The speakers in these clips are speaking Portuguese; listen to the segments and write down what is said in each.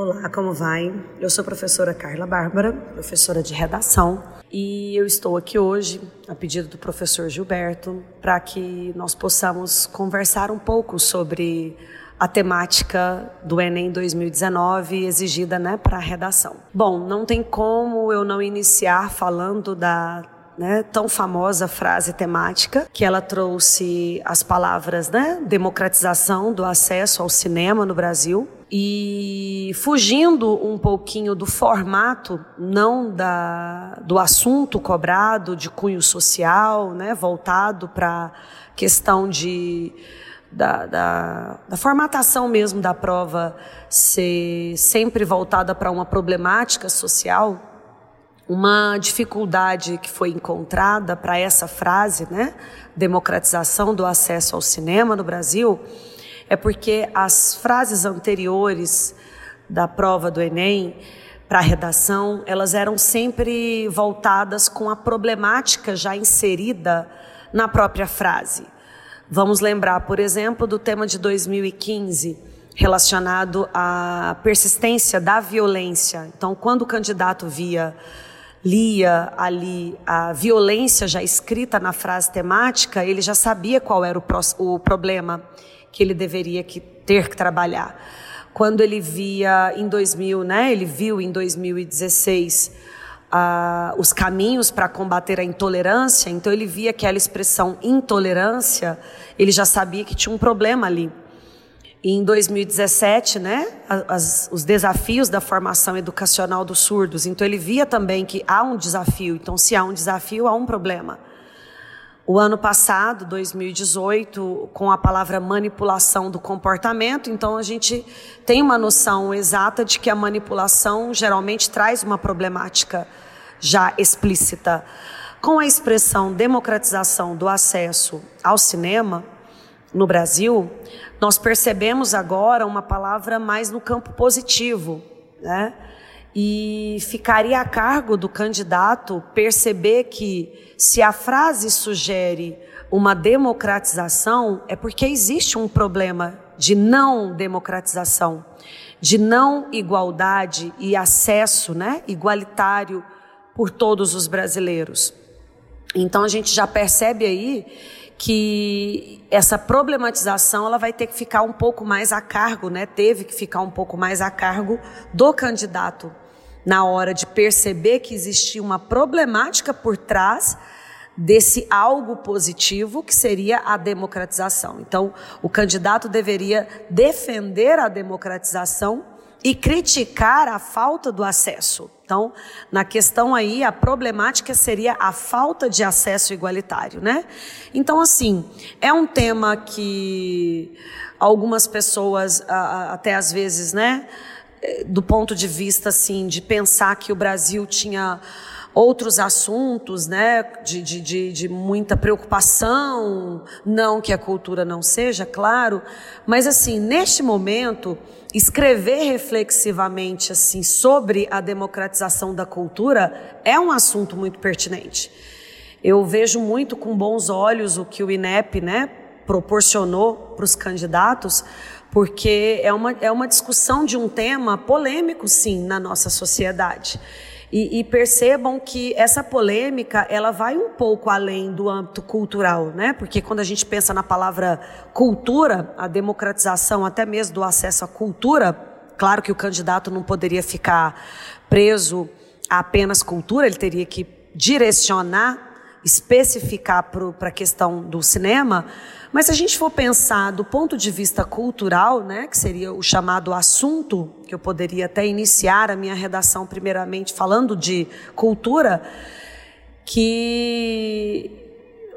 Olá, como vai? Eu sou a professora Carla Bárbara, professora de redação, e eu estou aqui hoje, a pedido do professor Gilberto, para que nós possamos conversar um pouco sobre a temática do Enem 2019 exigida né, para a redação. Bom, não tem como eu não iniciar falando da né, tão famosa frase temática, que ela trouxe as palavras né, democratização do acesso ao cinema no Brasil. E fugindo um pouquinho do formato, não da, do assunto cobrado de cunho social, né, voltado para questão de da, da, da, formatação mesmo da prova ser sempre voltada para uma problemática social, uma dificuldade que foi encontrada para essa frase, né, democratização do acesso ao cinema no Brasil, é porque as frases anteriores da prova do Enem para a redação, elas eram sempre voltadas com a problemática já inserida na própria frase. Vamos lembrar, por exemplo, do tema de 2015 relacionado à persistência da violência. Então, quando o candidato via lia ali a violência já escrita na frase temática, ele já sabia qual era o, o problema que ele deveria que, ter que trabalhar. Quando ele via em 2000, né, ele viu em 2016 uh, os caminhos para combater a intolerância, então ele via aquela expressão intolerância, ele já sabia que tinha um problema ali. E em 2017, né, as, os desafios da formação educacional dos surdos. Então ele via também que há um desafio. Então, se há um desafio, há um problema. O ano passado, 2018, com a palavra manipulação do comportamento, então a gente tem uma noção exata de que a manipulação geralmente traz uma problemática já explícita. Com a expressão democratização do acesso ao cinema no Brasil, nós percebemos agora uma palavra mais no campo positivo, né? E ficaria a cargo do candidato perceber que, se a frase sugere uma democratização, é porque existe um problema de não democratização, de não igualdade e acesso né, igualitário por todos os brasileiros. Então a gente já percebe aí que essa problematização ela vai ter que ficar um pouco mais a cargo, né? Teve que ficar um pouco mais a cargo do candidato na hora de perceber que existia uma problemática por trás desse algo positivo que seria a democratização. Então, o candidato deveria defender a democratização e criticar a falta do acesso. Então, na questão aí, a problemática seria a falta de acesso igualitário, né? Então, assim, é um tema que algumas pessoas, até às vezes, né, eh, do ponto de vista assim de pensar que o Brasil tinha outros assuntos, né, de, de, de, de, muita preocupação, não que a cultura não seja, claro, mas assim, neste momento, escrever reflexivamente assim sobre a democratização da cultura é um assunto muito pertinente. Eu vejo muito com bons olhos o que o INEP, né, proporcionou para os candidatos, porque é uma, é uma discussão de um tema polêmico, sim, na nossa sociedade. E, e, percebam que essa polêmica ela vai um pouco além do âmbito cultural, né? Porque quando a gente pensa na palavra cultura, a democratização até mesmo do acesso à cultura, claro que o candidato não poderia ficar preso a apenas cultura, ele teria que direcionar especificar para a questão do cinema, mas se a gente for pensar do ponto de vista cultural, né, que seria o chamado assunto, que eu poderia até iniciar a minha redação primeiramente falando de cultura, que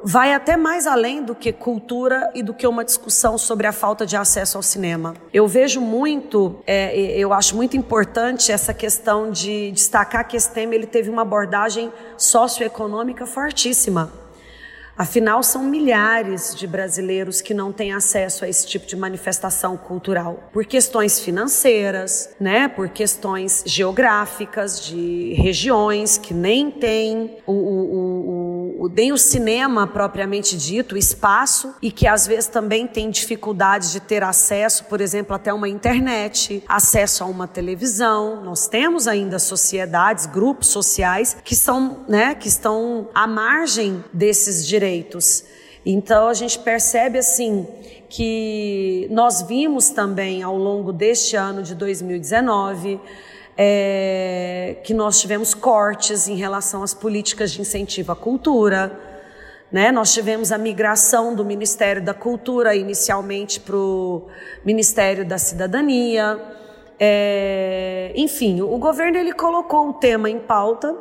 vai até mais além do que cultura e do que uma discussão sobre a falta de acesso ao cinema. Eu vejo muito, é, eu acho muito importante essa questão de destacar que esse tema ele teve uma abordagem socioeconômica fortíssima. Afinal, são milhares de brasileiros que não têm acesso a esse tipo de manifestação cultural, por questões financeiras, né, por questões geográficas, de regiões que nem têm o, o, o o, nem o cinema propriamente dito, o espaço, e que às vezes também tem dificuldade de ter acesso, por exemplo, até uma internet, acesso a uma televisão. Nós temos ainda sociedades, grupos sociais que são, né, que estão à margem desses direitos. Então a gente percebe assim que nós vimos também ao longo deste ano de 2019 é, que nós tivemos cortes em relação às políticas de incentivo à cultura. Né? Nós tivemos a migração do Ministério da Cultura inicialmente para o Ministério da Cidadania. É, enfim, o governo ele colocou o tema em pauta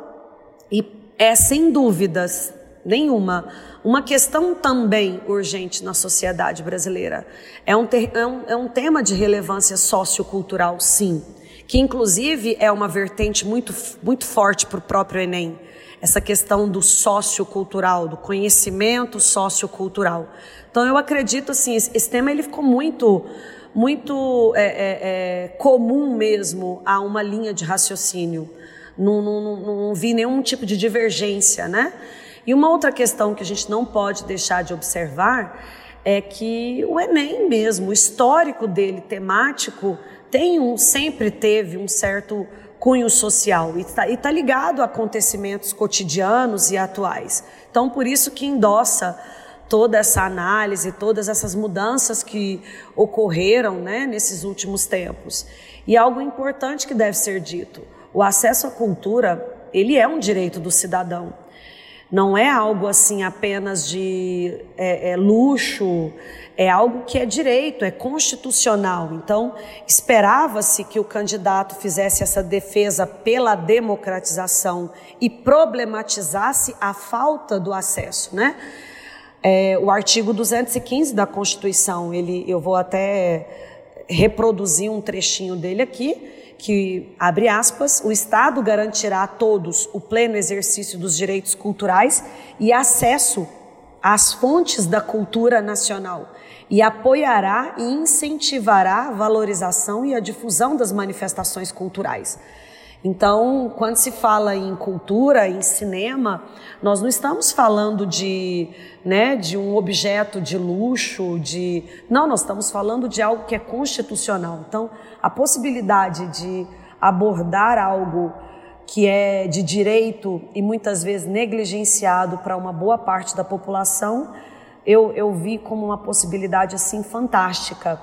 e é sem dúvidas nenhuma uma questão também urgente na sociedade brasileira. É um, ter, é um, é um tema de relevância sociocultural, sim que inclusive é uma vertente muito, muito forte para o próprio Enem, essa questão do sociocultural, do conhecimento sociocultural. Então eu acredito assim, esse, tema ele ficou muito muito é, é, é, comum mesmo a uma linha de raciocínio. Não, não, não, não, vi nenhum tipo de divergência, né? E uma outra questão que a gente não pode deixar de observar é que o Enem mesmo, o histórico dele temático, tem um, sempre teve um certo cunho social e está tá ligado a acontecimentos cotidianos e atuais. Então, por isso que endossa toda essa análise, todas essas mudanças que ocorreram né, nesses últimos tempos. E algo importante que deve ser dito: o acesso à cultura ele é um direito do cidadão. Não é algo assim apenas de é, é, luxo, é algo que é direito, é constitucional. Então, esperava-se que o candidato fizesse essa defesa pela democratização e problematizasse a falta do acesso, né? É, o artigo 215 da Constituição, ele, eu vou até reproduzir um trechinho dele aqui, que abre aspas, o Estado garantirá a todos o pleno exercício dos direitos culturais e acesso às fontes da cultura nacional e apoiará e incentivará a valorização e a difusão das manifestações culturais. Então, quando se fala em cultura, em cinema, nós não estamos falando de, né, de um objeto de luxo, de não, nós estamos falando de algo que é constitucional. Então, a possibilidade de abordar algo que é de direito e muitas vezes negligenciado para uma boa parte da população eu, eu vi como uma possibilidade assim fantástica.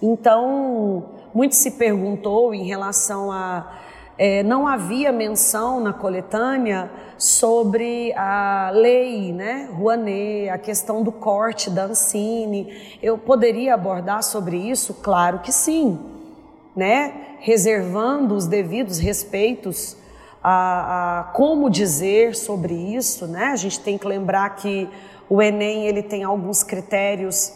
Então, muito se perguntou em relação a. É, não havia menção na coletânea sobre a lei, né, Rouanet, a questão do corte da Ancine. Eu poderia abordar sobre isso? Claro que sim, né, reservando os devidos respeitos a, a como dizer sobre isso, né? A gente tem que lembrar que o Enem ele tem alguns critérios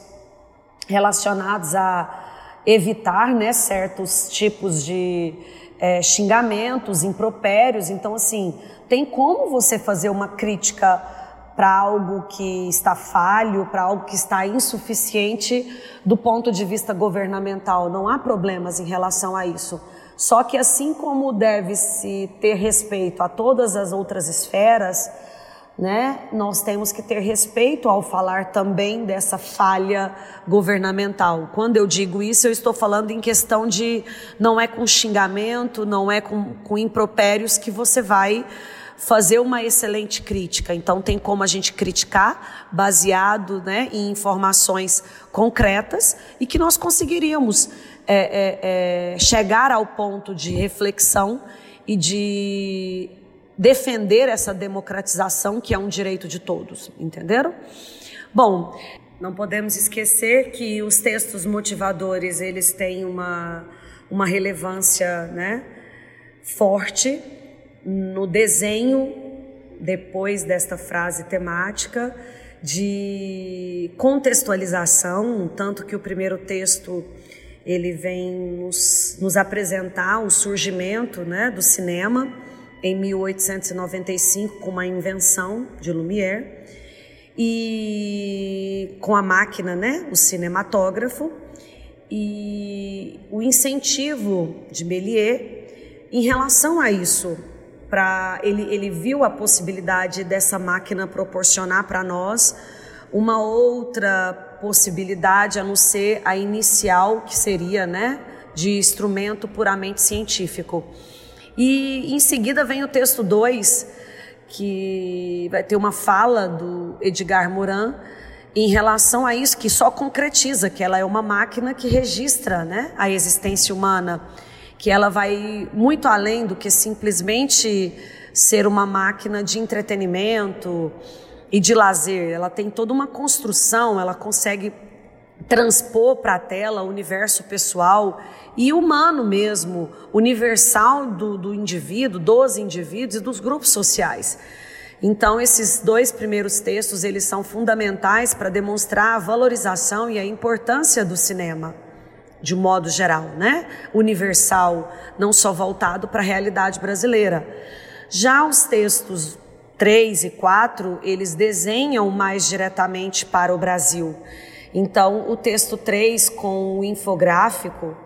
relacionados a evitar né, certos tipos de é, xingamentos, impropérios. Então, assim, tem como você fazer uma crítica para algo que está falho, para algo que está insuficiente do ponto de vista governamental. Não há problemas em relação a isso. Só que assim como deve-se ter respeito a todas as outras esferas, né? Nós temos que ter respeito ao falar também dessa falha governamental. Quando eu digo isso, eu estou falando em questão de não é com xingamento, não é com, com impropérios que você vai fazer uma excelente crítica. Então tem como a gente criticar baseado né, em informações concretas e que nós conseguiríamos é, é, é, chegar ao ponto de reflexão e de defender essa democratização que é um direito de todos, entenderam? Bom, não podemos esquecer que os textos motivadores eles têm uma, uma relevância né, forte no desenho depois desta frase temática de contextualização, tanto que o primeiro texto ele vem nos, nos apresentar o surgimento né, do cinema em 1895 com uma invenção de Lumière e com a máquina, né, o cinematógrafo e o incentivo de Méliès em relação a isso, para ele, ele viu a possibilidade dessa máquina proporcionar para nós uma outra possibilidade a não ser a inicial que seria, né, de instrumento puramente científico. E em seguida vem o texto 2, que vai ter uma fala do Edgar Morin em relação a isso que só concretiza que ela é uma máquina que registra, né, a existência humana que ela vai muito além do que simplesmente ser uma máquina de entretenimento e de lazer. Ela tem toda uma construção, ela consegue transpor para a tela o universo pessoal e humano mesmo, universal do, do indivíduo, dos indivíduos e dos grupos sociais. Então, esses dois primeiros textos, eles são fundamentais para demonstrar a valorização e a importância do cinema de modo geral, né? Universal, não só voltado para a realidade brasileira. Já os textos 3 e 4, eles desenham mais diretamente para o Brasil. Então, o texto 3 com o infográfico,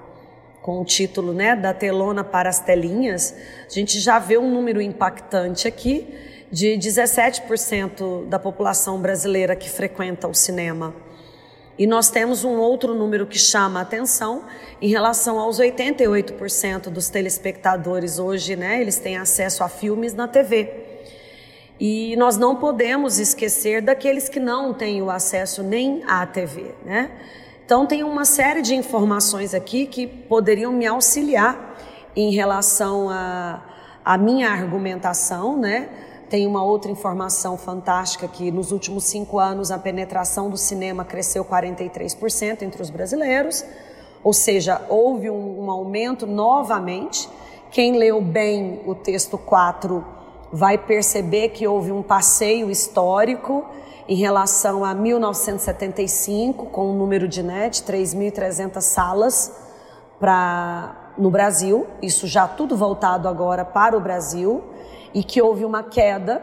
com o título, né, da telona para as telinhas, a gente já vê um número impactante aqui de 17% da população brasileira que frequenta o cinema. E nós temos um outro número que chama a atenção em relação aos 88% dos telespectadores hoje, né? Eles têm acesso a filmes na TV. E nós não podemos esquecer daqueles que não têm o acesso nem à TV, né? Então tem uma série de informações aqui que poderiam me auxiliar em relação à a, a minha argumentação, né? Tem uma outra informação fantástica que nos últimos cinco anos a penetração do cinema cresceu 43% entre os brasileiros, ou seja, houve um, um aumento novamente. Quem leu bem o texto 4 vai perceber que houve um passeio histórico em relação a 1975, com o número de net, 3.300 salas para no Brasil, isso já tudo voltado agora para o Brasil e que houve uma queda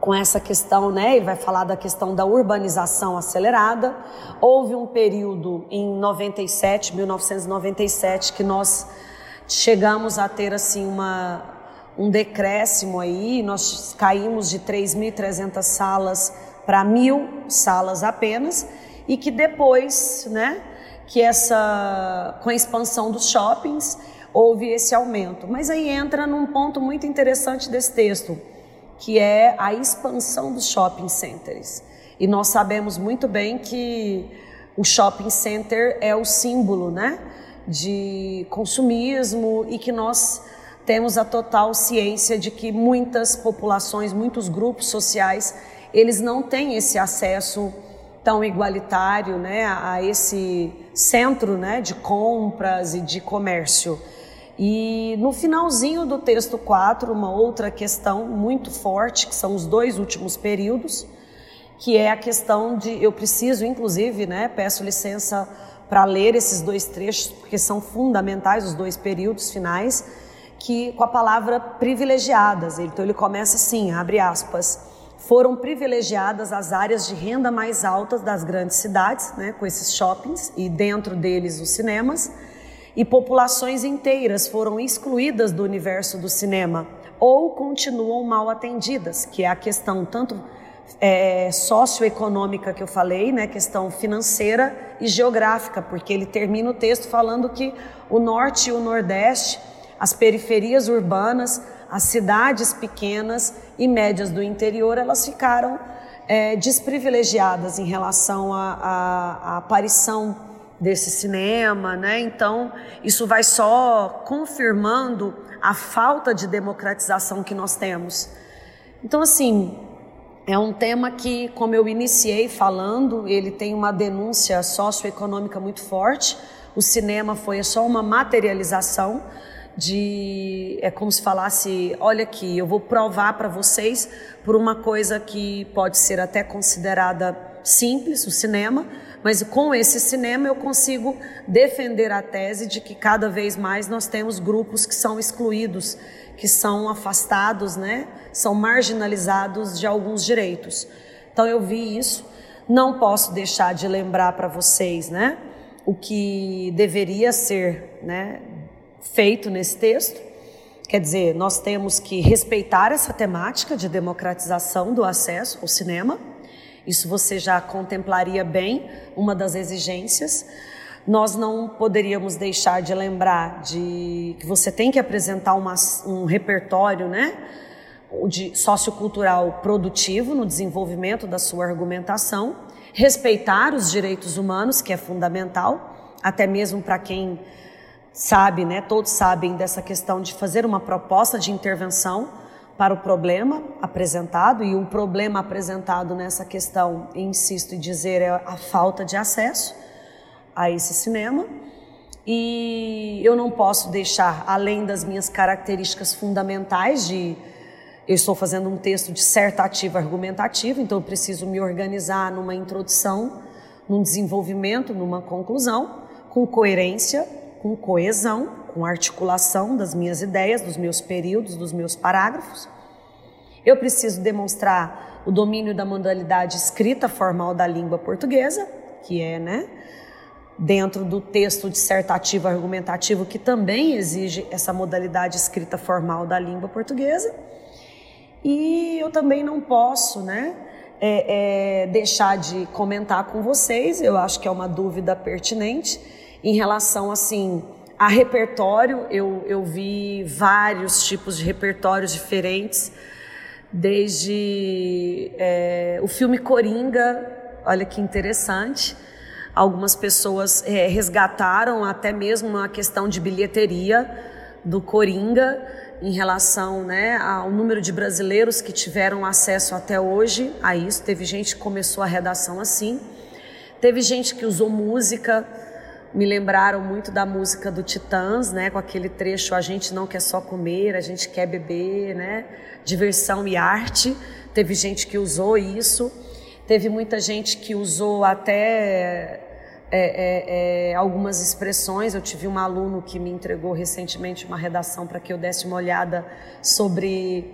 com essa questão, né? Ele vai falar da questão da urbanização acelerada. Houve um período em 97, 1997, que nós chegamos a ter assim uma um decréscimo aí, nós caímos de 3.300 salas para mil salas apenas e que depois, né, que essa com a expansão dos shoppings houve esse aumento. Mas aí entra num ponto muito interessante desse texto, que é a expansão dos shopping centers. E nós sabemos muito bem que o shopping center é o símbolo, né, de consumismo e que nós temos a total ciência de que muitas populações, muitos grupos sociais, eles não têm esse acesso tão igualitário, né, a esse centro, né, de compras e de comércio. E no finalzinho do texto 4, uma outra questão muito forte, que são os dois últimos períodos, que é a questão de eu preciso inclusive, né, peço licença para ler esses dois trechos, porque são fundamentais os dois períodos finais, que com a palavra privilegiadas. Então ele começa assim, abre aspas, foram privilegiadas as áreas de renda mais altas das grandes cidades, né, com esses shoppings e dentro deles os cinemas e populações inteiras foram excluídas do universo do cinema ou continuam mal atendidas, que é a questão tanto é, socioeconômica que eu falei, né, questão financeira e geográfica, porque ele termina o texto falando que o norte e o nordeste, as periferias urbanas, as cidades pequenas e médias do interior, elas ficaram é, desprivilegiadas em relação à aparição desse cinema, né? Então, isso vai só confirmando a falta de democratização que nós temos. Então, assim, é um tema que, como eu iniciei falando, ele tem uma denúncia socioeconômica muito forte. O cinema foi só uma materialização de é como se falasse, olha aqui, eu vou provar para vocês por uma coisa que pode ser até considerada simples, o cinema, mas com esse cinema eu consigo defender a tese de que cada vez mais nós temos grupos que são excluídos, que são afastados, né? São marginalizados de alguns direitos. Então eu vi isso, não posso deixar de lembrar para vocês, né? O que deveria ser, né? Feito nesse texto Quer dizer, nós temos que respeitar essa temática de democratização do acesso ao cinema. Isso você já contemplaria bem, uma das exigências. Nós não poderíamos deixar de lembrar de que você tem que apresentar uma, um repertório, né? de sociocultural produtivo no desenvolvimento da sua argumentação, respeitar os direitos humanos, que é fundamental, até mesmo para quem sabe, né, todos sabem dessa questão de fazer uma proposta de intervenção para o problema apresentado, e o problema apresentado nessa questão, insisto em dizer, é a falta de acesso a esse cinema. E eu não posso deixar, além das minhas características fundamentais de eu estou fazendo um texto dissertativo argumentativo, então eu preciso me organizar numa introdução, num desenvolvimento, numa conclusão, com coerência, com coesão, com articulação das minhas ideias, dos meus períodos, dos meus parágrafos. Eu preciso demonstrar o domínio da modalidade escrita formal da língua portuguesa, que é, né, dentro do texto dissertativo argumentativo, que também exige essa modalidade escrita formal da língua portuguesa. E eu também não posso, né, é, é, deixar de comentar com vocês, eu acho que é uma dúvida pertinente, em relação, assim, a repertório. Eu, eu vi vários tipos de repertórios diferentes, desde é, o filme Coringa, olha que interessante, algumas pessoas é, resgataram até mesmo a questão de bilheteria do Coringa, em relação né, ao número de brasileiros que tiveram acesso até hoje a isso. Teve gente que começou a redação assim, teve gente que usou música. Me lembraram muito da música do Titãs, né, com aquele trecho a gente não quer só comer, a gente quer beber, né, diversão e arte. Teve gente que usou isso. Teve muita gente que usou até é, é, é, algumas expressões. Eu tive um aluno que me entregou recentemente uma redação para que eu desse uma olhada sobre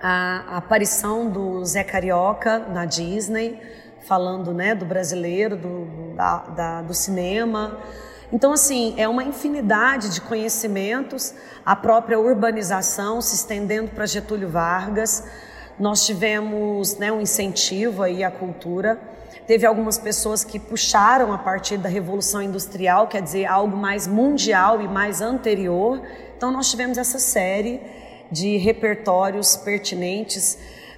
a, a, aparição do Zé Carioca na Disney, falando né, do brasileiro, do, da, da, do cinema. Então, assim, é uma infinidade de conhecimentos, a própria urbanização se estendendo para Getúlio Vargas. Nós tivemos né, um incentivo aí à cultura. Teve algumas pessoas que puxaram a partir da Revolução Industrial, quer dizer, algo mais mundial e mais anterior. Então, nós tivemos essa série de repertórios pertinentes,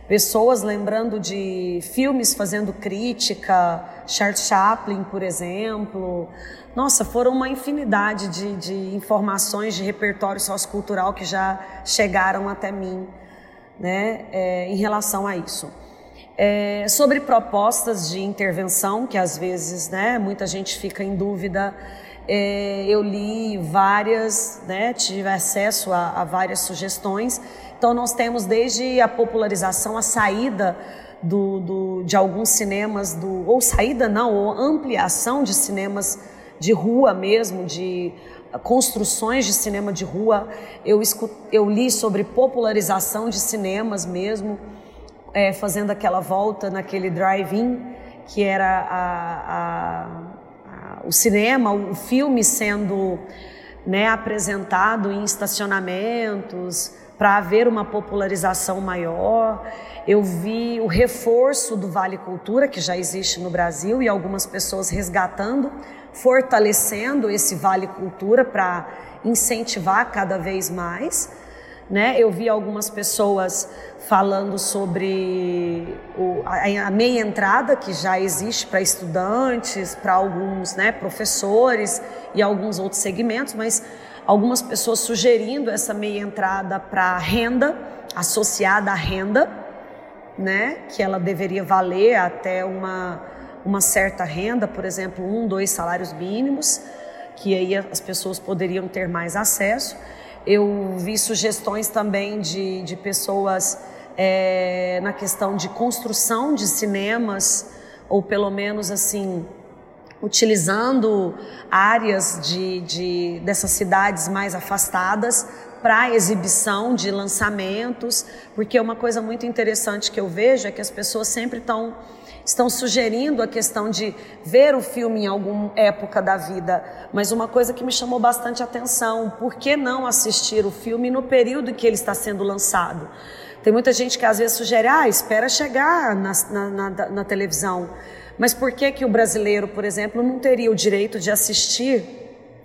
pessoas lembrando de filmes fazendo crítica, Charles Chaplin, por exemplo. Nossa, foram uma infinidade de, de informações de repertório sociocultural que já chegaram até mim né, é, em relação a isso. É, sobre propostas de intervenção, que às vezes né, muita gente fica em dúvida, é, eu li várias, né, tive acesso a, a, várias sugestões. Então, nós temos desde a popularização, a saída do, do, de alguns cinemas, do, ou saída não, ou ampliação de cinemas de rua mesmo, de construções de cinema de rua. Eu, escut, eu li sobre popularização de cinemas mesmo é, fazendo aquela volta naquele drive-in, que era a, a, a, o cinema, o filme sendo né, apresentado em estacionamentos para haver uma popularização maior. Eu vi o reforço do Vale Cultura, que já existe no Brasil, e algumas pessoas resgatando, fortalecendo esse Vale Cultura para incentivar cada vez mais. Né? Eu vi algumas pessoas falando sobre o, a, a, meia entrada que já existe para estudantes, para alguns né, professores e alguns outros segmentos, mas algumas pessoas sugerindo essa meia entrada para renda, associada à renda, né, que ela deveria valer até uma, uma certa renda, por exemplo, um, dois salários mínimos, que aí as pessoas poderiam ter mais acesso. Eu vi sugestões também de, de pessoas é, na questão de construção de cinemas, ou pelo menos assim, utilizando áreas de, de dessas cidades mais afastadas para exibição de lançamentos, porque uma coisa muito interessante que eu vejo é que as pessoas sempre estão estão sugerindo a questão de ver o filme em alguma época da vida, mas uma coisa que me chamou bastante atenção, por que não assistir o filme no período que ele está sendo lançado? Tem muita gente que às vezes sugere, ah, espera chegar na, na, na, na televisão. Mas por que que o brasileiro, por exemplo, não teria o direito de assistir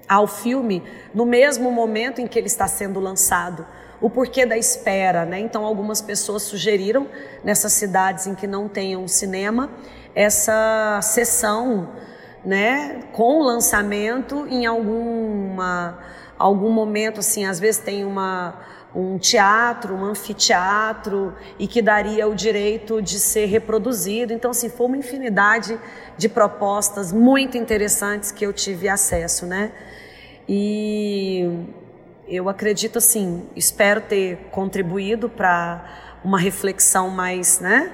ao filme no mesmo momento em que ele está sendo lançado? o porquê da espera, né? Então algumas pessoas sugeriram nessas cidades em que não tenham cinema essa sessão, né, com lançamento em alguma algum momento assim, às vezes tem uma um teatro, um anfiteatro e que daria o direito de ser reproduzido. Então, assim, foi uma infinidade de propostas muito interessantes que eu tive acesso, né? E eu acredito assim, espero ter contribuído para uma reflexão mais né,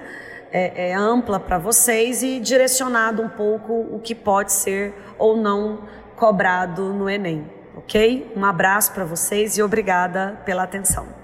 é, é ampla para vocês e direcionado um pouco o que pode ser ou não cobrado no Enem, ok? Um abraço para vocês e obrigada pela atenção.